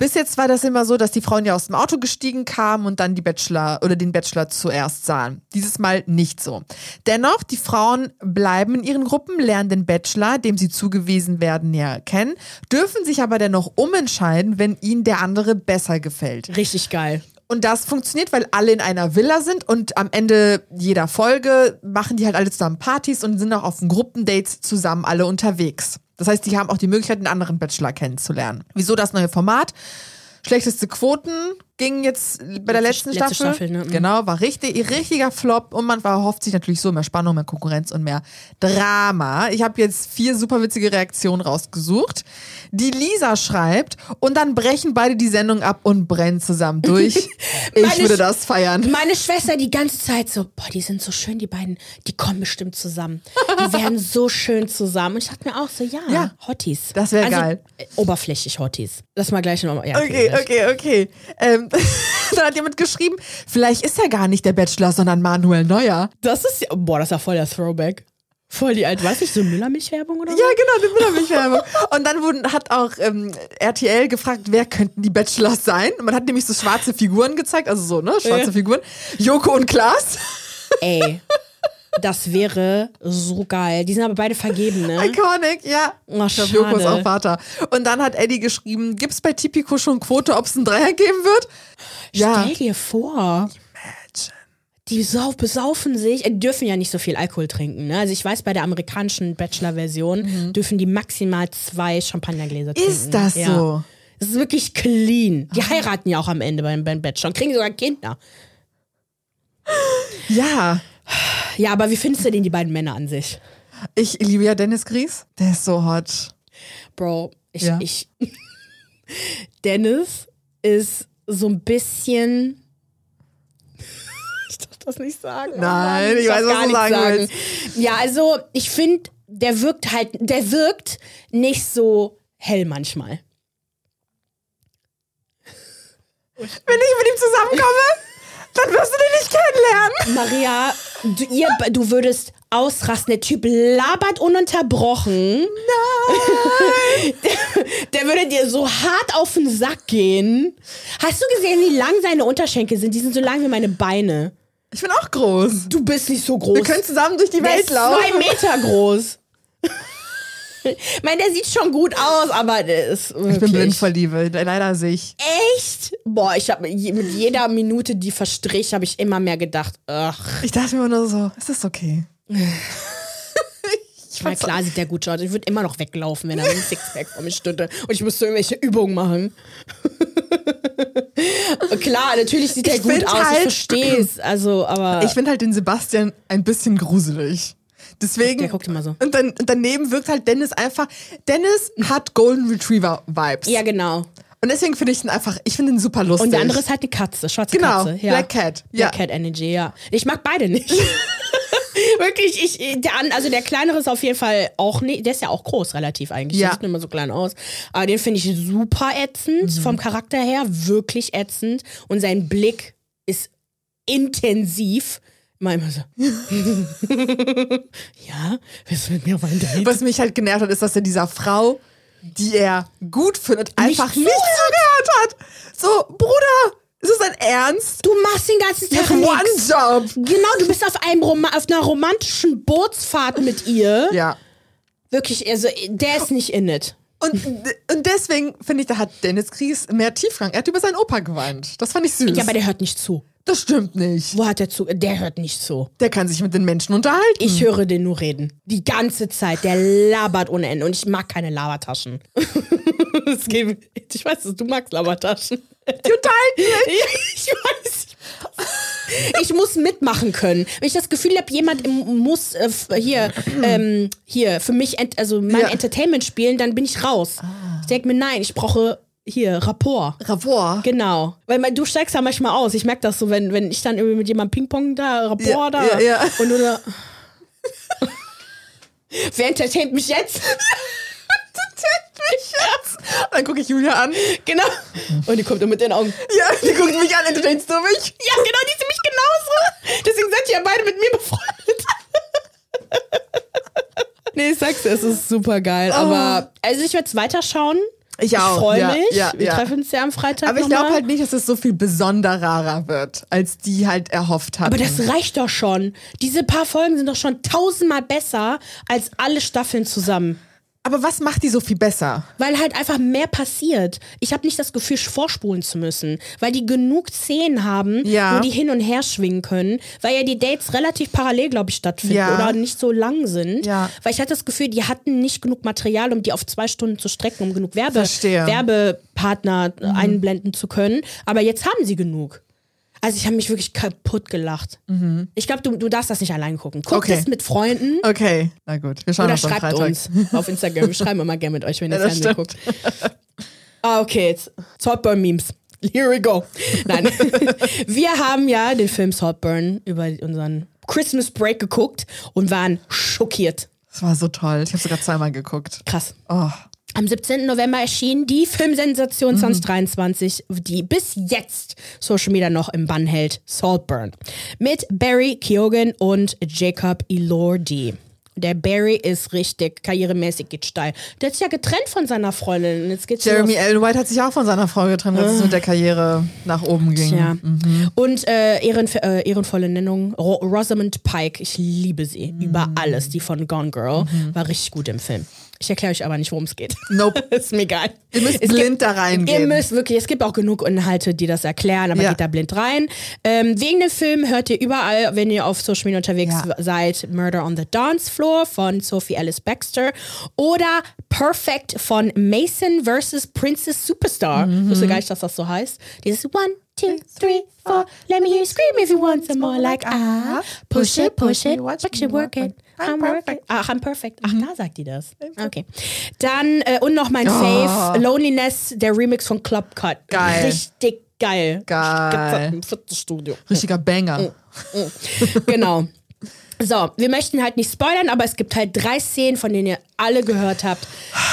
Bis jetzt war das immer so, dass die Frauen ja aus dem Auto gestiegen kamen und dann die Bachelor oder den Bachelor zuerst sahen. Dieses Mal nicht so. Dennoch, die Frauen bleiben in ihren Gruppen, lernen den Bachelor, dem sie zugewiesen werden, näher kennen, dürfen sich aber dennoch umentscheiden, wenn ihnen der andere besser gefällt. Richtig geil. Und das funktioniert, weil alle in einer Villa sind und am Ende jeder Folge machen die halt alle zusammen Partys und sind auch auf Gruppendates zusammen alle unterwegs. Das heißt, die haben auch die Möglichkeit, einen anderen Bachelor kennenzulernen. Wieso das neue Format? Schlechteste Quoten ging jetzt bei der letzten Letzte Staffel. Staffel, ne? Mhm. Genau, war richtig, richtiger Flop und man erhofft sich natürlich so mehr Spannung, mehr Konkurrenz und mehr Drama. Ich habe jetzt vier super witzige Reaktionen rausgesucht. Die Lisa schreibt und dann brechen beide die Sendung ab und brennen zusammen durch. ich würde das feiern. Meine Schwester die ganze Zeit so, boah, die sind so schön, die beiden, die kommen bestimmt zusammen. Die werden so schön zusammen. Und ich dachte mir auch so, ja, Ja. Hotties. Das wär also, geil. äh, Oberflächlich Hotties. Lass mal gleich nochmal. Ja, Okay, gleich. okay, okay. Ähm, dann hat jemand geschrieben, vielleicht ist er gar nicht der Bachelor, sondern Manuel Neuer. Das ist ja, boah, das ist ja voll der Throwback. Voll die alte, weiß ich, so Müllermilchwerbung oder so? Ja, genau, die Müllermilchwerbung. Und dann wurden, hat auch ähm, RTL gefragt, wer könnten die Bachelors sein? Und man hat nämlich so schwarze Figuren gezeigt, also so, ne, schwarze Ja. Figuren. Joko und Klaas. Ey, das wäre so geil. Die sind aber beide vergeben, ne? Iconic, ja. Oh, ich glaube, Joko ist auch Vater. Und dann hat Eddie geschrieben, gibt's bei Tipico schon Quote, ob es einen Dreier geben wird? Ja. Stell dir vor. die sau besaufen sich, die dürfen ja nicht so viel Alkohol trinken. Ne? Also ich weiß, bei der amerikanischen Bachelor-Version dürfen die maximal zwei Champagnergläser trinken. Mhm. Ist das ja. so? Das ist wirklich clean. Die heiraten ja auch am Ende beim, beim Bachelor und kriegen sogar Kinder. Ja. Ja, aber wie findest du denn die beiden Männer an sich? Ich liebe ja Dennis Gries. Der ist so hot. Bro, ich, Ja. ich. Dennis ist so ein bisschen. Ich darf das nicht sagen. Nein, ich darf weiß, was gar du nichts sagen Ja, also ich finde, der wirkt halt, der wirkt nicht so hell manchmal. Wenn ich mit ihm zusammenkomme, dann wirst du den nicht kennenlernen. Maria, du, ihr, du würdest ausrasten. Der Typ labert ununterbrochen. Nein! Der, der würde dir so hart auf den Sack gehen. Hast du gesehen, wie lang seine Unterschenkel sind? Die sind so lang wie meine Beine. Ich bin auch groß. Du bist nicht so groß. Wir können zusammen durch die der Welt ist zwei laufen. Meter groß. Ich meine, der sieht schon gut aus, aber der ist wirklich Ich bin blind vor Liebe. Leider sehe ich. Echt? Boah, ich habe mit jeder Minute, die verstrich, habe ich immer mehr gedacht, ach, Ich dachte mir nur so, es ist okay. Na klar sieht der gut aus. Ich würde immer noch weglaufen, wenn er mit einem Sixpack vor mir stünde und ich müsste irgendwelche Übungen machen. klar, natürlich sieht er Ich gut aus, ich halt- verstehe es. Also, aber Ich finde halt den Sebastian ein bisschen gruselig. Deswegen. Der guckt immer so. Und, dann, und daneben wirkt halt Dennis einfach. Dennis hat Golden Retriever Vibes. ja, genau. Und deswegen finde ich ihn einfach, ich finde ihn super lustig. Und der andere ist halt eine Katze, schwarze Genau, Katze. Ja. Black Cat, ja. Black Cat Energy, ja. Ich mag beide nicht. Wirklich, ich, der, also der kleinere ist auf jeden Fall auch nicht, der ist ja auch groß relativ eigentlich, Ja. der sieht immer so klein aus. Aber den finde ich super ätzend, Mhm. vom Charakter her, wirklich ätzend. Und sein Blick ist intensiv. Immer immer so. ja, willst du mit mir auf ein Date? Was mich halt genervt hat, ist, dass er dieser Frau, die er gut findet, einfach nicht zugehört hat. So, Bruder, ist das dein Ernst? Du machst den ganzen Tag have one job. Genau, du bist auf, einem Roma auf einer romantischen Bootsfahrt mit ihr. Ja. Wirklich, also der ist nicht in it. Und, und deswegen finde ich, da hat Dennis Kries mehr Tiefgang. Er hat über seinen Opa geweint. Das fand ich süß. Ja, aber der hört nicht zu. Das stimmt nicht. Wo hat er zu? Der hört nicht zu. Der kann sich mit den Menschen unterhalten. Ich höre den nur reden. Die ganze Zeit. Der labert ohne Ende. Und ich mag keine Labertaschen. Ich weiß, du magst Labertaschen. Die unterhalten sich. Ja, ich weiß. Ich muss mitmachen können. Wenn ich das Gefühl habe, jemand muss äh, hier, ähm, hier für mich, also mein Ja. Entertainment spielen, dann bin ich raus. Ich denke mir, nein, ich brauche hier Rapport. Rapport. Genau. Weil man, du steigst ja manchmal aus. Ich merke das so, wenn, wenn ich dann irgendwie mit jemandem Ping-Pong da, Rapport Ja, da ja, ja. und du da. Wer entertaint mich jetzt? mich jetzt. Dann gucke ich Julia an. Genau. Und die kommt dann mit den Augen. Ja, die guckt mich an. Entertainst du mich? Ja, genau, die sind mich genauso. Deswegen seid ihr ja beide mit mir befreundet. nee, ich sag's dir, es ist super geil. Aber, also ich werde es weiterschauen. Ich auch, Ich freue ja, mich. ja, Wir ja. treffen uns ja am Freitag. Aber ich glaube halt nicht, dass es so viel besonderer wird, als die halt erhofft hatten. Aber das reicht doch schon. Diese paar Folgen sind doch schon tausendmal besser als alle Staffeln zusammen. Aber was macht die so viel besser? Weil halt einfach mehr passiert. Ich habe nicht das Gefühl, vorspulen zu müssen. Weil die genug Szenen haben, Ja. wo die hin und her schwingen können. Weil ja die Dates relativ parallel, glaube ich, stattfinden Ja. oder nicht so lang sind. Ja. Weil ich hatte das Gefühl, die hatten nicht genug Material, um die auf zwei Stunden zu strecken, um genug Werbe Verstehe. Mhm. Werbepartner äh, einblenden zu können. Aber jetzt haben sie genug. Also ich habe mich wirklich kaputt gelacht. Ich glaube, du, du darfst das nicht allein gucken. Guck Mhm. Okay. das mit Freunden. Okay, na gut. Wir schauen Oder schreibt Freitag. uns auf Instagram. Wir schreiben immer gerne mit euch, wenn ihr Ja, das Fernsehen guckt. Ah, okay, jetzt Saltburn-Memes. Here we go. Nein. Wir haben ja den Film Saltburn über unseren Christmas Break geguckt und waren schockiert. Das war so toll. Ich habe sogar zweimal geguckt. Krass. Oh. Am 17. November erschien die Filmsensation 2023, die bis jetzt Social Media noch im Bann hält, Saltburn. Mit Barry Keoghan und Jacob Elordi. Der Barry ist richtig karrieremäßig geht steil. Der hat sich ja getrennt von seiner Freundin. Und jetzt geht's Jeremy Allen White hat sich auch von seiner Frau getrennt, als es mit der Karriere nach oben ging. Ja. Und äh, ehrenf äh, ehrenvolle Nennung, Ro Rosamund Pike. Ich liebe sie über alles. Die von Gone Girl war richtig gut im Film. Ich erkläre euch aber nicht, worum es geht. Nope. ist mir egal. Ihr müsst Es blind gibt- da reingehen. Ihr müsst wirklich, es gibt auch genug Inhalte, die das erklären, aber Ja. geht da blind rein. Ähm, wegen dem Film hört ihr überall, wenn ihr auf Social Media unterwegs Ja. seid, Murder on the Dance Floor von Sophie Alice Baxter oder Perfect von Mason vs. Princess Superstar. Mhm. Ich wusste gar nicht, dass das so heißt. Dieses One, two, three, four, let me hear you scream if you want some more like ah. Push it, push it, watch it, work it. I'm perfect. Ach, I'm perfect. Ach, da sagt die das. Okay. Dann, äh, und noch mein Fave, Loneliness, der Remix von Club Cut. Geil. Richtig geil. Geil. Im Fitnessstudio. Richtiger Banger. Genau. So, wir möchten halt nicht spoilern, aber es gibt halt drei Szenen, von denen ihr alle gehört habt.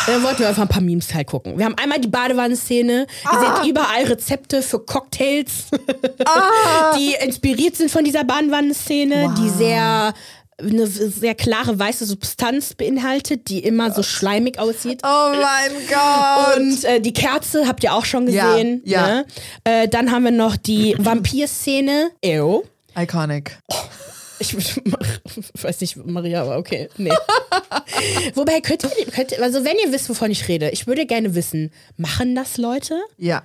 Da wollten wir einfach ein paar Memes halt gucken. Wir haben einmal die Badewannenszene. Ihr Ah. seht überall Rezepte für Cocktails, die inspiriert sind von dieser Badewannenszene, die sehr eine sehr klare weiße Substanz beinhaltet, die immer so schleimig aussieht. Oh mein Gott. Und äh, die Kerze habt ihr auch schon Ja, gesehen. ja. Ne? Äh, dann haben wir noch die Vampir-Szene. Ew. Iconic. Ich weiß nicht, Maria, aber okay. Nee. Wobei, könnt ihr, könnt, ihr- also wenn ihr wisst, wovon ich rede, ich würde gerne wissen, machen das Leute? Ja.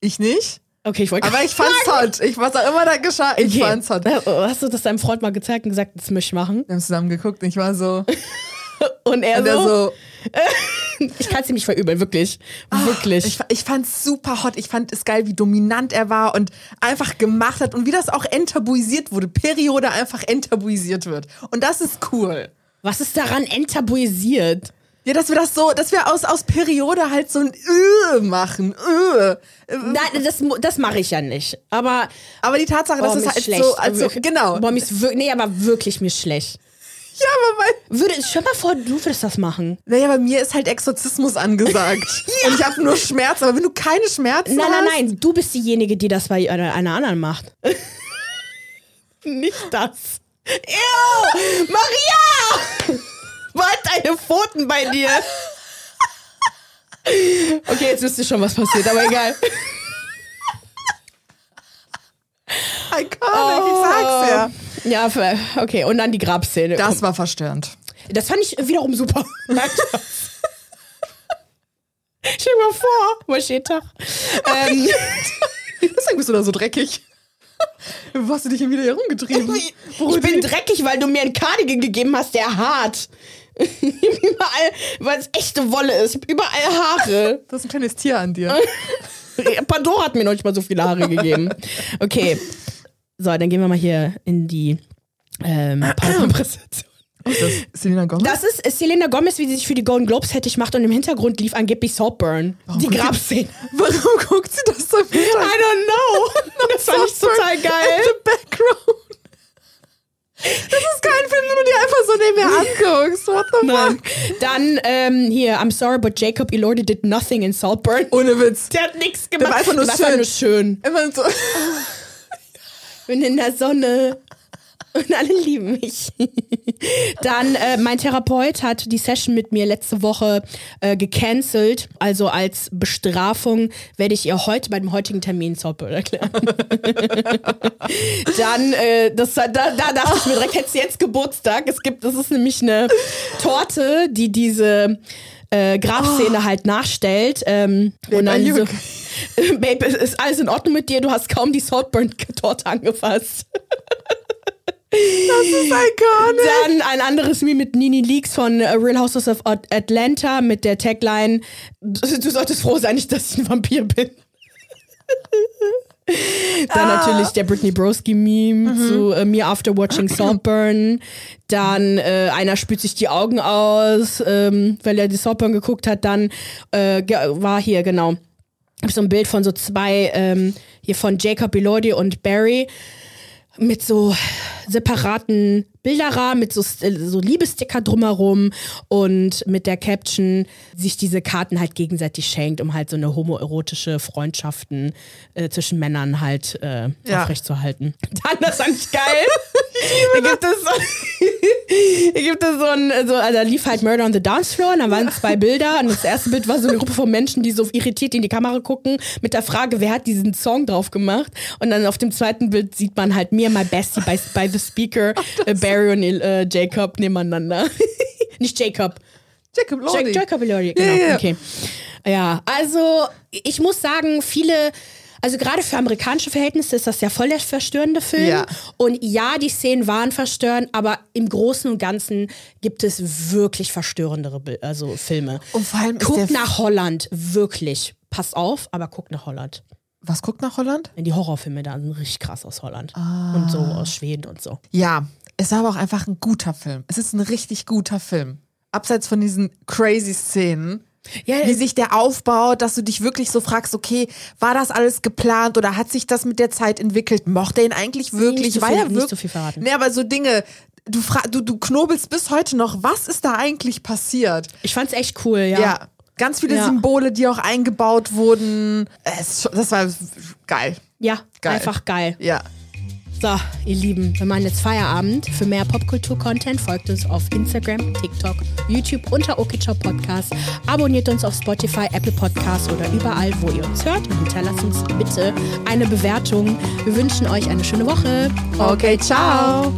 Ich nicht? Okay, ich wollte Aber ich fand's hot. Ich, was auch immer da geschah, ich Okay. fand's hot. Hast du das deinem Freund mal gezeigt und gesagt, das möchte ich machen? Wir haben zusammen geguckt und ich war so, Und er und er so, so, ich kann es ihm nicht verübeln, wirklich. Wirklich. ich, ich fand's super hot. Ich fand es geil, wie dominant er war und einfach gemacht hat und wie das auch enttabuisiert wurde. Periode einfach enttabuisiert wird. Und das ist cool. Was ist daran enttabuisiert? Ja, dass wir das so, dass wir aus, aus Periode halt so ein Ö machen. Ö. Nein, das, das mache ich ja nicht. Aber Aber die Tatsache, dass oh, es halt schlecht. so, also, Wirklich. genau. Boah, mir ist wir- nee, aber wirklich mir schlecht. Ja, aber weil, Würde, stell mal vor, du würdest das machen. naja, bei mir ist halt Exorzismus angesagt. Und ich habe nur Schmerz, aber wenn du keine Schmerzen Nein, hast. nein, nein, du bist diejenige, die das bei einer, einer anderen macht. Nicht das. Ew! Maria! Wart deine Pfoten bei dir? Okay, jetzt wisst ihr schon, was passiert, aber egal. Iconic, ich sag's ja. Ja, für- okay, und dann die Grabszene. Das war verstörend. Das fand ich wiederum super. Stell dir mal vor, Moscheetag. Ähm, Deswegen bist du da so dreckig. Wo hast du dich denn wieder herumgetrieben? ich bin dreckig, weil du mir einen Cardigan gegeben hast, der hart. überall, weil es echte Wolle ist. Ich hab überall Haare. Du hast ein kleines Tier an dir. Pandora hat mir noch nicht mal so viele Haare gegeben. Okay. So, dann gehen wir mal hier in die ähm, PowerPoint-Präsentation. Das ist Selena Gomez? Das ist Selena Gomez, wie sie sich für die Golden Globes fertig macht und im Hintergrund lief angeblich Saltburn. die guckt die- Grabszene. Warum guckt sie das so im I don't know. Das fand ich total In geil. the background. Das ist kein Film, den du dir einfach so nebenher anguckst. What the Nein. fuck? Dann ähm, hier, I'm sorry, but Jacob Elordi did nothing in Saltburn. Ohne Witz. Der hat nichts gemacht. war einfach nur Der schön. nur schön. Immer so. Bin in der Sonne. Und alle lieben mich. Dann, äh, mein Therapeut hat die Session mit mir letzte Woche äh, gecancelt. Also als Bestrafung werde ich ihr heute bei dem heutigen Termin Saltburn erklären. Dann, äh, das, da, da dachte ich mir direkt, hättest du jetzt Geburtstag. Es gibt, das ist nämlich eine Torte, die diese äh, Grabszene halt nachstellt. Ähm, und dann so, Babe, ist- ist alles in Ordnung mit dir? Du hast kaum die Saltburn-Torte angefasst. Das ist iconic. Dann ein anderes Meme mit Nini Leaks von äh, Real Houses of At- Atlanta mit der Tagline: Du solltest froh sein, nicht, dass ich ein Vampir bin. Dann natürlich der Britney Broski-Meme zu äh, Me After Watching Saltburn. Dann äh, einer spült sich die Augen aus, ähm, weil er die Saltburn geguckt hat. Dann äh, war hier, genau, hab so ein Bild von so zwei, ähm, hier von Jacob Elordi und Barry mit so separaten Bilderrahmen mit so, so Liebesticker drumherum und mit der Caption sich diese Karten halt gegenseitig schenkt, um halt so eine homoerotische Freundschaften äh, zwischen Männern halt äh, Ja. aufrechtzuerhalten. Dann, das fand ich geil. da gibt es so, da gibt es so ein, so, also da lief halt Murder on the Dance Floor und da waren zwei Bilder und das erste Bild war so eine Gruppe von Menschen, die so irritiert in die Kamera gucken mit der Frage, wer hat diesen Song drauf gemacht und dann auf dem zweiten Bild sieht man halt mir, my bestie by, by the speaker, äh, Barry und äh, Jacob nebeneinander. Nicht Jacob. Jacob Lordy. Jacob Elordi, genau. Ja, ja. Okay. Ja, also ich muss sagen, viele, also gerade für amerikanische Verhältnisse ist das ja voll der verstörende Film. Ja. Und ja, die Szenen waren verstörend, aber im Großen und Ganzen gibt es wirklich verstörendere also Filme. Und vor allem ist guck der- nach Holland, wirklich. Passt auf, aber guck nach Holland. Was guckt nach Holland? Die Horrorfilme da sind richtig krass aus Holland. Ah. Und so aus Schweden und so. Ja, es war aber auch einfach ein guter Film. Es ist ein richtig guter Film. Abseits von diesen crazy Szenen. Ja, wie sich der aufbaut, dass du dich wirklich so fragst, okay, war das alles geplant oder hat sich das mit der Zeit entwickelt? Mochte er ihn eigentlich wirklich? nicht war viel- er nicht wirklich? zu viel verraten. Nee, aber so Dinge, du, du, du knobelst bis heute noch, was ist da eigentlich passiert? ich fand's echt cool, ja. Ja. Ganz viele Ja. Symbole, die auch eingebaut wurden. Es, ist schon- das war geil. Ja, Geil. einfach geil. Ja. So, ihr Lieben, wir machen jetzt Feierabend. Für mehr Popkultur-Content folgt uns auf Instagram, TikTok, YouTube unter Okichop Podcast. Abonniert uns auf Spotify, Apple Podcasts oder überall, wo ihr uns hört. Und hinterlasst uns bitte eine Bewertung. Wir wünschen euch eine schöne Woche. Okay, ciao.